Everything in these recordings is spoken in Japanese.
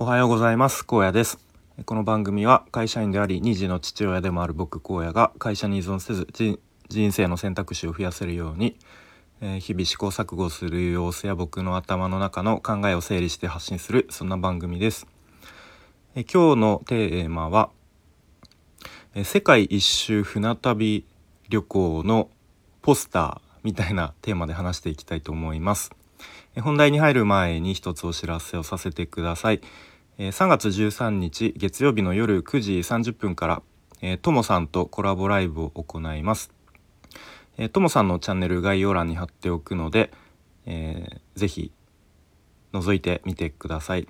おはようございます。高野です。この番組は会社員であり2児の父親でもある僕荒野が会社に依存せず人生の選択肢を増やせるように、えー、日々試行錯誤する様子や僕の頭の中の考えを整理して発信するそんな番組です、え、今日のテーマは、え、世界一周船旅旅行のポスターみたいなテーマで話していきたいと思います。本題に入る前に一つお知らせをさせてください。3月13日月曜日の夜9時30分からともさんとコラボライブを行います。ともさんのチャンネル概要欄に貼っておくので、えー、ぜひ覗いてみてください。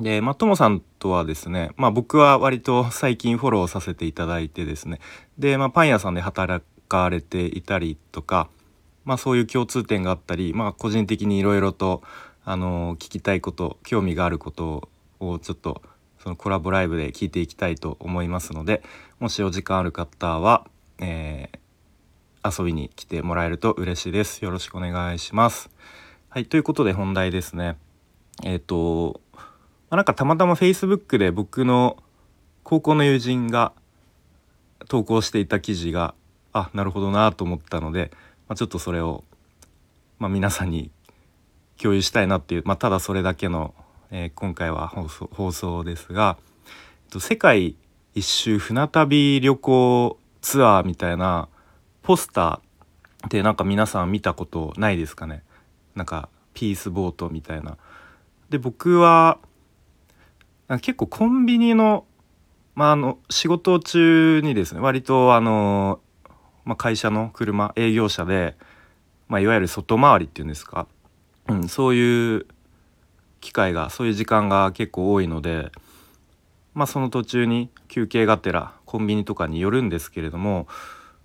で、まあ、ともさんとはですね、まあ、僕は割と最近フォローさせていただいてですね、で、まあ、パン屋さんで働かれていたりとか、まあ、そういう共通点があったり、まあ、個人的にいろいろとあの聞きたいこと興味があることをちょっとそのコラボライブで聞いていきたいと思いますのでもしお時間ある方は、えー、遊びに来てもらえると嬉しいです。よろしくお願いします。はいということで本題ですね。えっ、ー、と、まあ、なんかたまたま Facebook で僕の高校の友人が投稿していた記事があなるほどなと思ったのでまあ、ちょっとそれを、まあ、皆さんに共有したいなっていう、まあ、ただそれだけの、えー、今回は放送放送ですが、えっと、世界一周船旅旅行ツアーみたいなポスターってなんか皆さん見たことないですかね？なんかピースボートみたいな。で僕は結構コンビニの,、まあ、あの仕事中にですね割とあのまあ、会社の車営業車で、まあ、いわゆる外回りっていうんですか、うん、そういう機会がそういう時間が結構多いので、まあ、その途中に休憩がてらコンビニとかに寄るんですけれども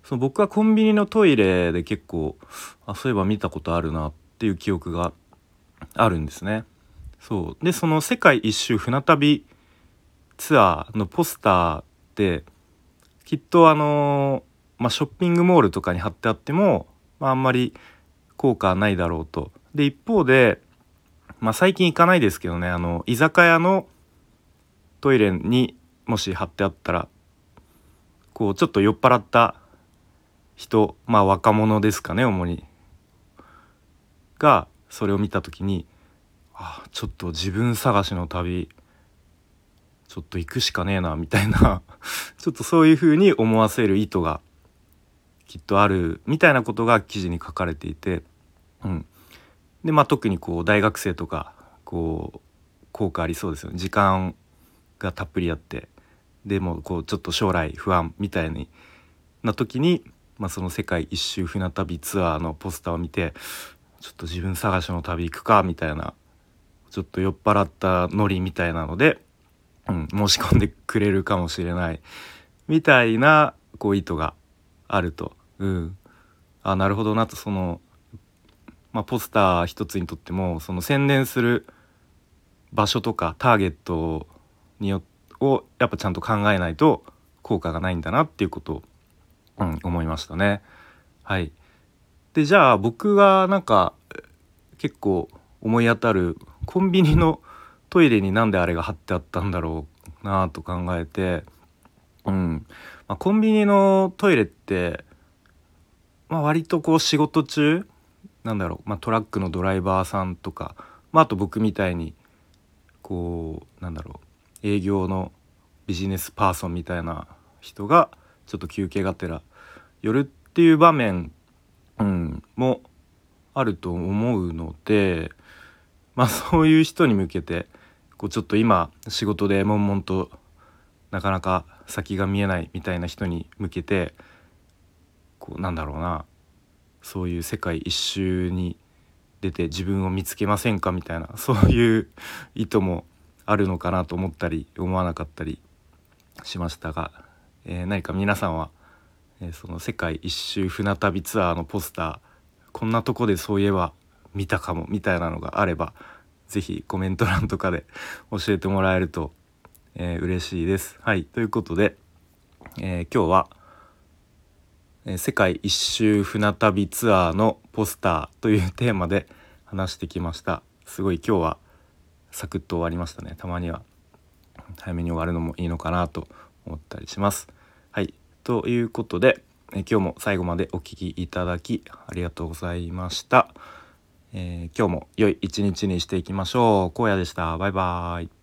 その僕はコンビニのトイレで結構あそういえば見たことあるなっていう記憶があるんですね。そうでその世界一周船旅ツアーのポスターってきっとあのまあ、ショッピングモールとかに貼ってあっても、まあ、あんまり効果はないだろうと。で一方で、まあ、最近行かないですけどねあの居酒屋のトイレにもし貼ってあったらこうちょっと酔っ払った人まあ若者ですかね主にがそれを見た時にあちょっと自分探しの旅ちょっと行くしかねえなみたいな ちょっとそういう風に思わせる意図がきっとあるみたいなことが記事に書かれていて、うん、でまあ特にこう大学生とかこう効果ありそうですよ。ね時間がたっぷりあって。でもこうちょっと将来不安みたいな時に、まあ、その世界一周船旅ツアーのポスターを見てちょっと自分探しの旅行くかみたいなちょっと酔っ払ったノリみたいなので、うん、申し込んでくれるかもしれない。みたいなこう意図があると。うん、あなるほどなとその、まあ、ポスター一つにとってもその宣伝する場所とかターゲットによをやっぱちゃんと考えないと効果がないんだなっていうことを、うん、思いましたね。はい、でじゃあ僕がなんか結構思い当たるコンビニのトイレになんであれが貼ってあったんだろうなと考えて、うん。まあ、コンビニのトイレってまあ、割とこう仕事中なんだろう、まあ、トラックのドライバーさんとか、まあ、あと僕みたいにこうなんだろう営業のビジネスパーソンみたいな人がちょっと休憩がてら寄るっていう場面、うん、もあると思うので、まあ、そういう人に向けてこうちょっと今仕事で悶々となかなか先が見えないみたいな人に向けてこうなんだろうなそういう世界一周に出て自分を見つけませんかみたいな そういう意図もあるのかなと思ったり思わなかったりしましたが、えー、何か皆さんは、えー、その世界一周船旅ツアーのポスターこんなとこでそういえば見たかもみたいなのがあれば是非コメント欄とかで教えてもらえると、えー、嬉しいです。はい。ということで、えー、今日はえ世界一周船旅ツアーのポスターというテーマで話してきました。すごい今日はサクッと終わりましたね。たまには早めに終わるのもいいのかなと思ったりします。はい。ということでえ今日も最後までお聴きいただきありがとうございました、えー、今日も良い一日にしていきましょう。荒野でした。バイバーイ。